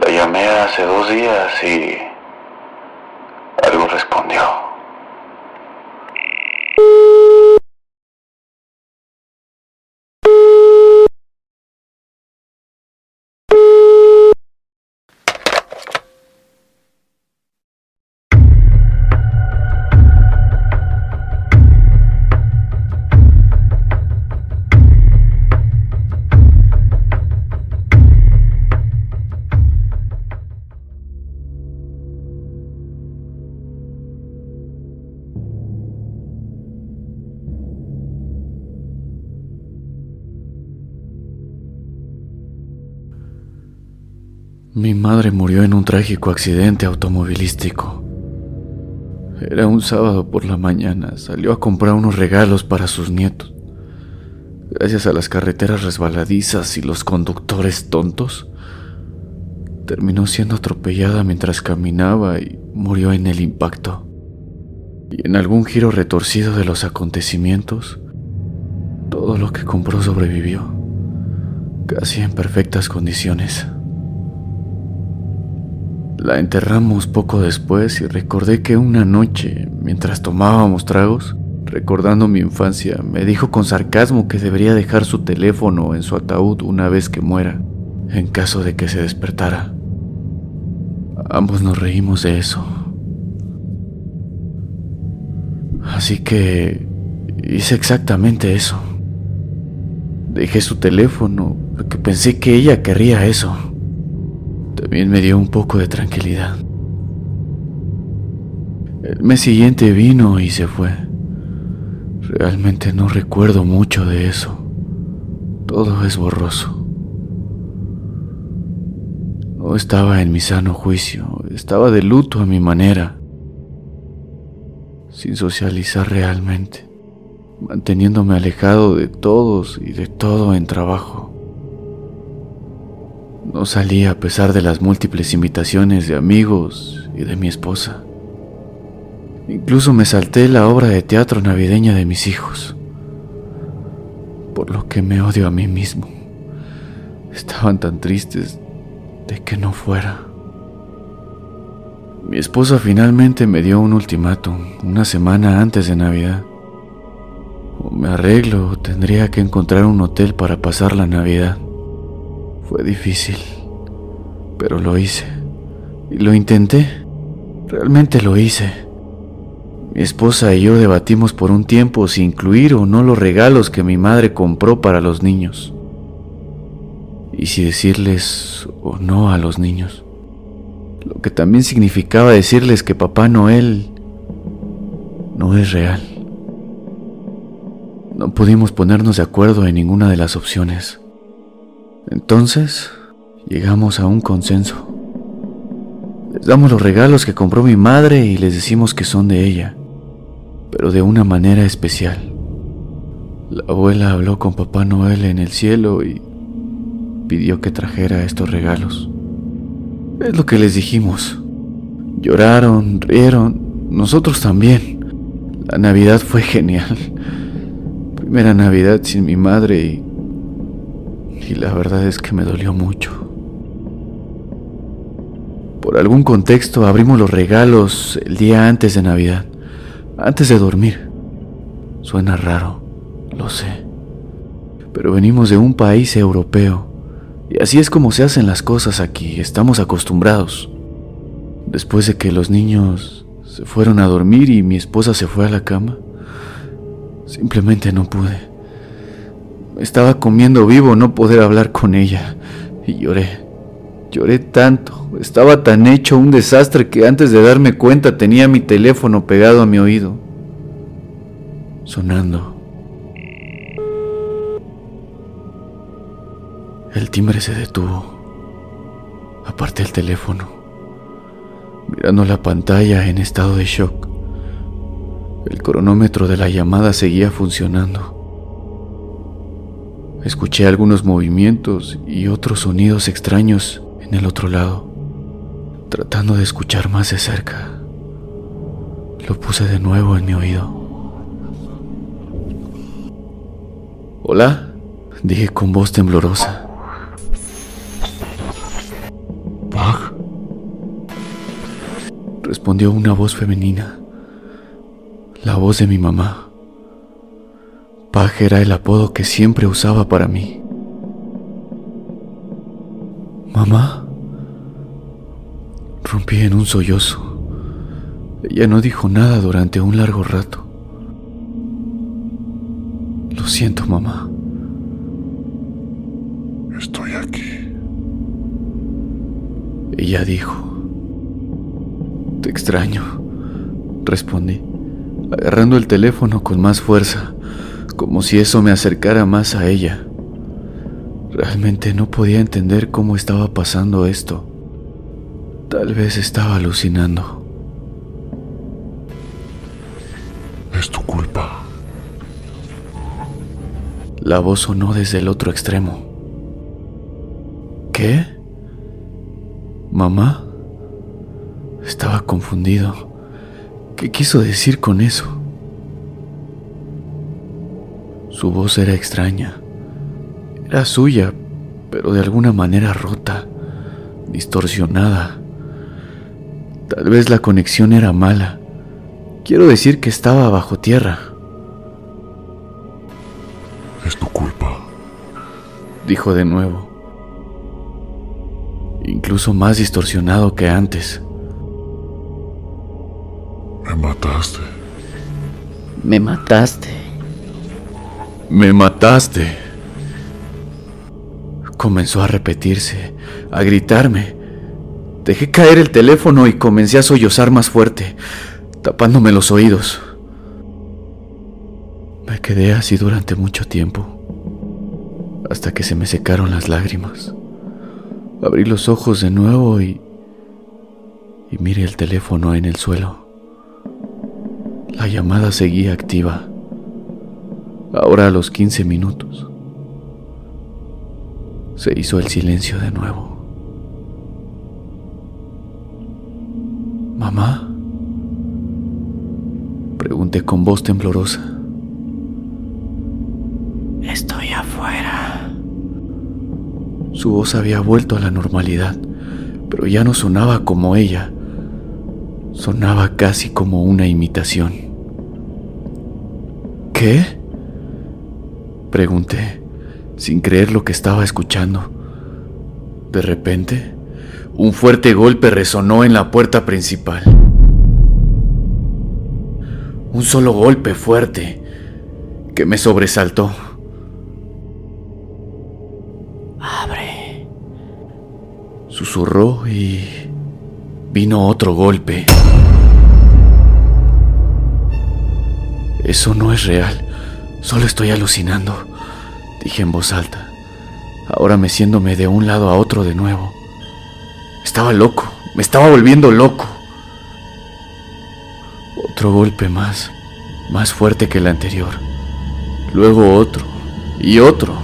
La llamé hace dos días y Mi madre murió en un trágico accidente automovilístico. Era un sábado por la mañana, salió a comprar unos regalos para sus nietos. Gracias a las carreteras resbaladizas y los conductores tontos, terminó siendo atropellada mientras caminaba y murió en el impacto. Y en algún giro retorcido de los acontecimientos, todo lo que compró sobrevivió, casi en perfectas condiciones. La enterramos poco después y recordé que una noche, mientras tomábamos tragos, recordando mi infancia, me dijo con sarcasmo que debería dejar su teléfono en su ataúd una vez que muera, en caso de que se despertara. Ambos nos reímos de eso. Así que hice exactamente eso. Dejé su teléfono porque pensé que ella querría eso. También me dio un poco de tranquilidad. El mes siguiente vino y se fue. Realmente no recuerdo mucho de eso. Todo es borroso. No estaba en mi sano juicio, estaba de luto a mi manera, sin socializar realmente, manteniéndome alejado de todos y de todo en trabajo. No salí a pesar de las múltiples invitaciones de amigos y de mi esposa. Incluso me salté la obra de teatro navideña de mis hijos, por lo que me odio a mí mismo. Estaban tan tristes de que no fuera. Mi esposa finalmente me dio un ultimátum una semana antes de Navidad. O me arreglo o tendría que encontrar un hotel para pasar la Navidad. Fue difícil, pero lo hice. Y lo intenté. Realmente lo hice. Mi esposa y yo debatimos por un tiempo si incluir o no los regalos que mi madre compró para los niños. Y si decirles o no a los niños. Lo que también significaba decirles que Papá Noel no es real. No pudimos ponernos de acuerdo en ninguna de las opciones. Entonces, llegamos a un consenso. Les damos los regalos que compró mi madre y les decimos que son de ella, pero de una manera especial. La abuela habló con Papá Noel en el cielo y pidió que trajera estos regalos. Es lo que les dijimos. Lloraron, rieron, nosotros también. La Navidad fue genial. Primera Navidad sin mi madre y y la verdad es que me dolió mucho. Por algún contexto abrimos los regalos el día antes de Navidad, antes de dormir. Suena raro, lo sé, pero venimos de un país europeo y así es como se hacen las cosas aquí, estamos acostumbrados. Después de que los niños se fueron a dormir y mi esposa se fue a la cama, simplemente no pude. Estaba comiendo vivo no poder hablar con ella. Y lloré. Lloré tanto. Estaba tan hecho un desastre que antes de darme cuenta tenía mi teléfono pegado a mi oído. Sonando. El timbre se detuvo. Aparté el teléfono. Mirando la pantalla en estado de shock. El cronómetro de la llamada seguía funcionando. Escuché algunos movimientos y otros sonidos extraños en el otro lado, tratando de escuchar más de cerca. Lo puse de nuevo en mi oído. Hola, dije con voz temblorosa. Pag, Respondió una voz femenina, la voz de mi mamá. Pag era el apodo que siempre usaba para mí. Mamá. Rompí en un sollozo. Ella no dijo nada durante un largo rato. Lo siento, mamá. estoy aquí. Ella dijo. Te extraño, respondí, agarrando el teléfono con más fuerza, como si eso me acercara más a ella. Realmente no podía entender cómo estaba pasando esto. Tal vez estaba alucinando. Es tu culpa. La voz sonó desde el otro extremo. ¿Qué? ¿Mamá? Estaba confundido. ¿Qué quiso decir con eso? Su voz era extraña. Era suya, pero de alguna manera rota, distorsionada. Tal vez la conexión era mala. Quiero decir que estaba bajo tierra. Es tu culpa. dijo de nuevo, incluso más distorsionado que antes. Me mataste. Me mataste. Me mataste. Comenzó a repetirse, a gritarme. Dejé caer el teléfono y comencé a sollozar más fuerte, tapándome los oídos. Me quedé así durante mucho tiempo, hasta que se me secaron las lágrimas. Abrí los ojos de nuevo y... y miré el teléfono en el suelo. La llamada seguía activa. Ahora a los 15 minutos. Se hizo el silencio de nuevo. ¿Mamá? Pregunté con voz temblorosa. Estoy afuera. Su voz había vuelto a la normalidad, pero ya no sonaba como ella. Sonaba casi como una imitación. ¿Qué? Pregunté, sin creer lo que estaba escuchando. De repente, un fuerte golpe resonó en la puerta principal. Un solo golpe fuerte que me sobresaltó. Abre. Susurró y vino otro golpe. Eso no es real, solo estoy alucinando, dije en voz alta, ahora meciéndome de un lado a otro de nuevo. Estaba loco, me estaba volviendo loco. Otro golpe más, más fuerte que el anterior. Luego otro, y otro,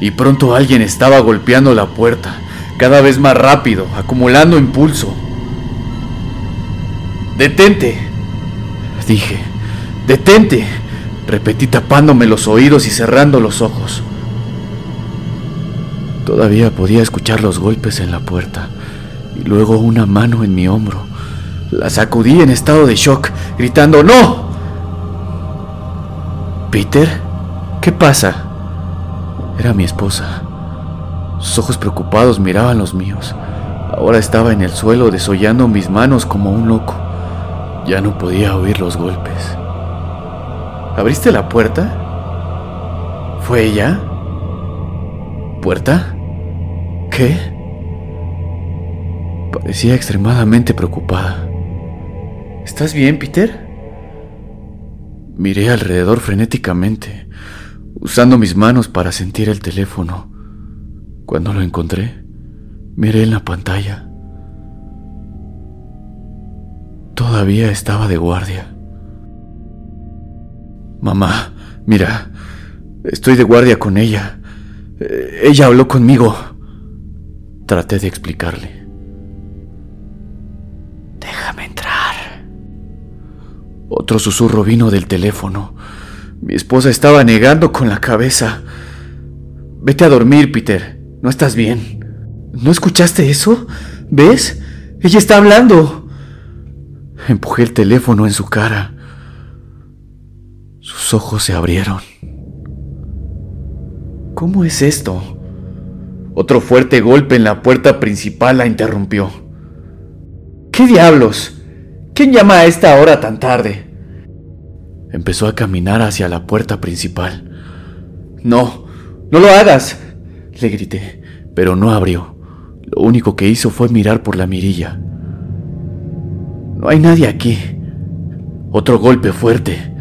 y pronto alguien estaba golpeando la puerta, cada vez más rápido, acumulando impulso. ¡Detente! Dije, ¡detente! Repetí tapándome los oídos y cerrando los ojos. Todavía podía escuchar los golpes en la puerta y luego una mano en mi hombro. La sacudí en estado de shock, gritando ¡No! ¿Peter? ¿Qué pasa? Era mi esposa. Sus ojos preocupados miraban los míos. Ahora estaba en el suelo desollando mis manos como un loco. Ya no podía oír los golpes. ¿Abriste la puerta? ¿Fue ella? ¿Puerta? ¿Qué? Parecía extremadamente preocupada. ¿Estás bien, Peter? Miré alrededor frenéticamente, usando mis manos para sentir el teléfono. Cuando lo encontré, miré en la pantalla. Todavía estaba de guardia. Mamá, mira, estoy de guardia con ella. Eh, Ella habló conmigo. Traté de explicarle. Déjame entrar. Otro susurro vino del teléfono. Mi esposa estaba negando con la cabeza. Vete a dormir, Peter. No estás bien. ¿No escuchaste eso? ¿Ves? Ella está hablando. Empujé el teléfono en su cara. Sus ojos se abrieron. ¿Cómo es esto? Otro fuerte golpe en la puerta principal la interrumpió. ¿Qué diablos? ¿Quién llama a esta hora tan tarde? Empezó a caminar hacia la puerta principal. No, no lo hagas, le grité, pero no abrió. Lo único que hizo fue mirar por la mirilla. No hay nadie aquí. Otro golpe fuerte.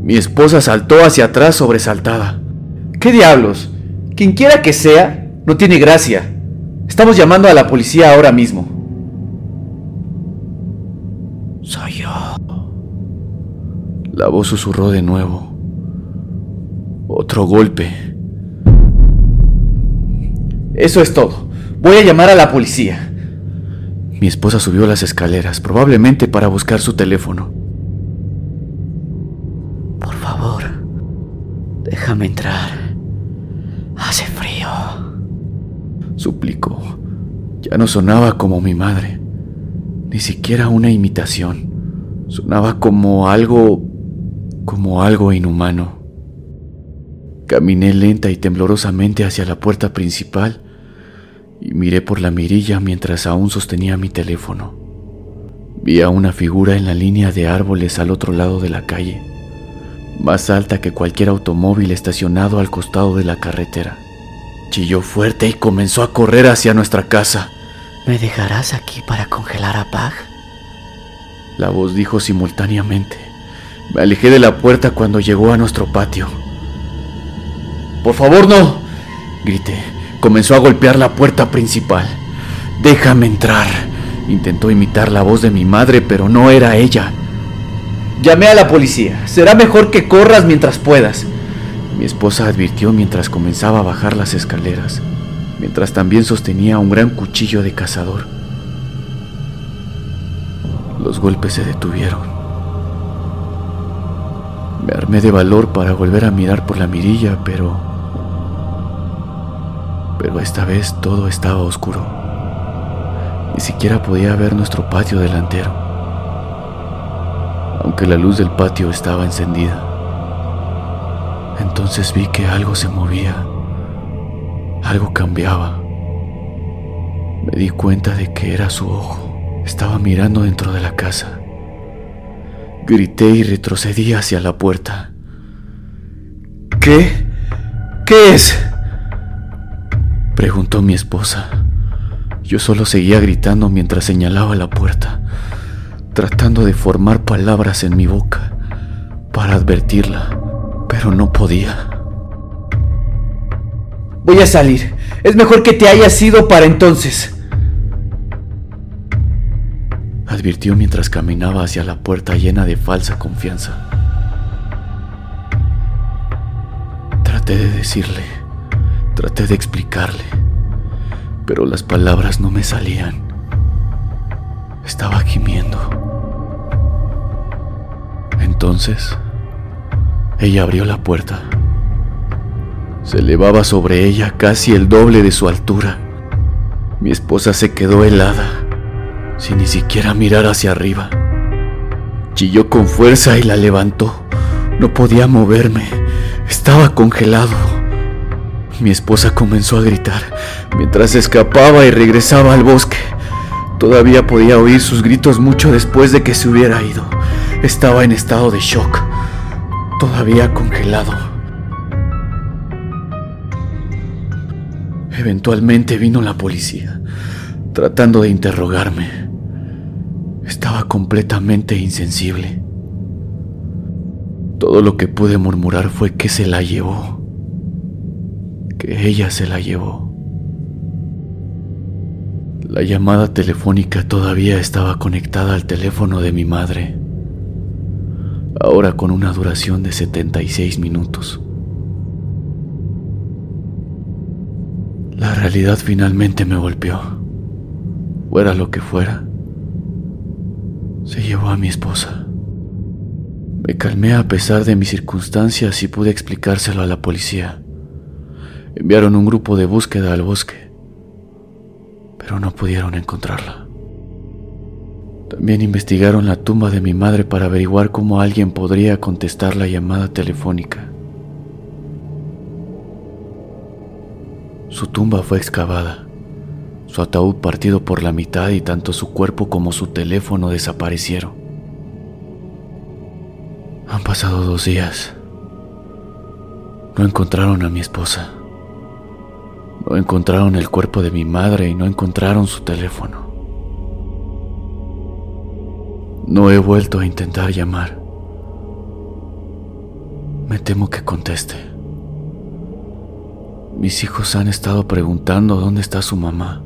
Mi esposa saltó hacia atrás sobresaltada. ¿Qué diablos? Quien quiera que sea, no tiene gracia. Estamos llamando a la policía ahora mismo. Soy yo. La voz susurró de nuevo. Otro golpe. Eso es todo. Voy a llamar a la policía. Mi esposa subió las escaleras, probablemente para buscar su teléfono. Por favor, déjame entrar. Hace frío. Suplicó. Ya no sonaba como mi madre, ni siquiera una imitación. Sonaba como algo, como algo inhumano. Caminé lenta y temblorosamente hacia la puerta principal y miré por la mirilla mientras aún sostenía mi teléfono. Vi a una figura en la línea de árboles al otro lado de la calle, más alta que cualquier automóvil estacionado al costado de la carretera. Chilló fuerte y comenzó a correr hacia nuestra casa. ¿Me dejarás aquí para congelar a Pag? La voz dijo simultáneamente. Me alejé de la puerta cuando llegó a nuestro patio. Por favor, no, grité. Comenzó a golpear la puerta principal. Déjame entrar. Intentó imitar la voz de mi madre, pero no era ella. Llamé a la policía. Será mejor que corras mientras puedas. Mi esposa advirtió mientras comenzaba a bajar las escaleras, mientras también sostenía un gran cuchillo de cazador. Los golpes se detuvieron. Me armé de valor para volver a mirar por la mirilla, pero pero esta vez todo estaba oscuro. Ni siquiera podía ver nuestro patio delantero, aunque la luz del patio estaba encendida. Entonces vi que algo se movía, algo cambiaba. Me di cuenta de que era su ojo. Estaba mirando dentro de la casa. Grité y retrocedí hacia la puerta. ¿Qué? ¿Qué es? Preguntó mi esposa. Yo solo seguía gritando mientras señalaba la puerta, tratando de formar palabras en mi boca para advertirla, pero no podía. Voy a salir. Es mejor que te hayas ido para entonces. Advirtió mientras caminaba hacia la puerta llena de falsa confianza. Traté de decirle Traté de explicarle, pero las palabras no me salían. Estaba gimiendo. Entonces, ella abrió la puerta. Se elevaba sobre ella casi el doble de su altura. Mi esposa se quedó helada, sin ni siquiera mirar hacia arriba. Chilló con fuerza y la levantó. No podía moverme. Estaba congelado. Mi esposa comenzó a gritar mientras escapaba y regresaba al bosque. Todavía podía oír sus gritos mucho después de que se hubiera ido. Estaba en estado de shock, todavía congelado. Eventualmente vino la policía, tratando de interrogarme. Estaba completamente insensible. Todo lo que pude murmurar fue que se la llevó que ella se la llevó. La llamada telefónica todavía estaba conectada al teléfono de mi madre, ahora con una duración de 76 minutos. La realidad finalmente me golpeó. Fuera lo que fuera, se llevó a mi esposa. Me calmé a pesar de mis circunstancias y pude explicárselo a la policía. Enviaron un grupo de búsqueda al bosque, pero no pudieron encontrarla. También investigaron la tumba de mi madre para averiguar cómo alguien podría contestar la llamada telefónica. Su tumba fue excavada, su ataúd partido por la mitad y tanto su cuerpo como su teléfono desaparecieron. Han pasado dos días. No encontraron a mi esposa. Encontraron el cuerpo de mi madre y no encontraron su teléfono. No he vuelto a intentar llamar. Me temo que conteste. Mis hijos han estado preguntando dónde está su mamá.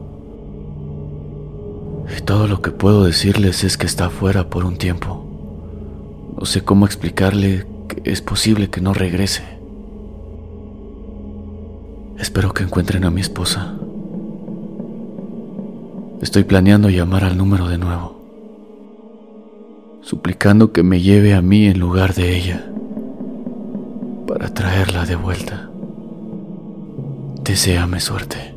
Y todo lo que puedo decirles es que está fuera por un tiempo. No sé cómo explicarle que es posible que no regrese. Espero que encuentren a mi esposa. Estoy planeando llamar al número de nuevo suplicando que me lleve a mí en lugar de ella, para traerla de vuelta. Deseame suerte.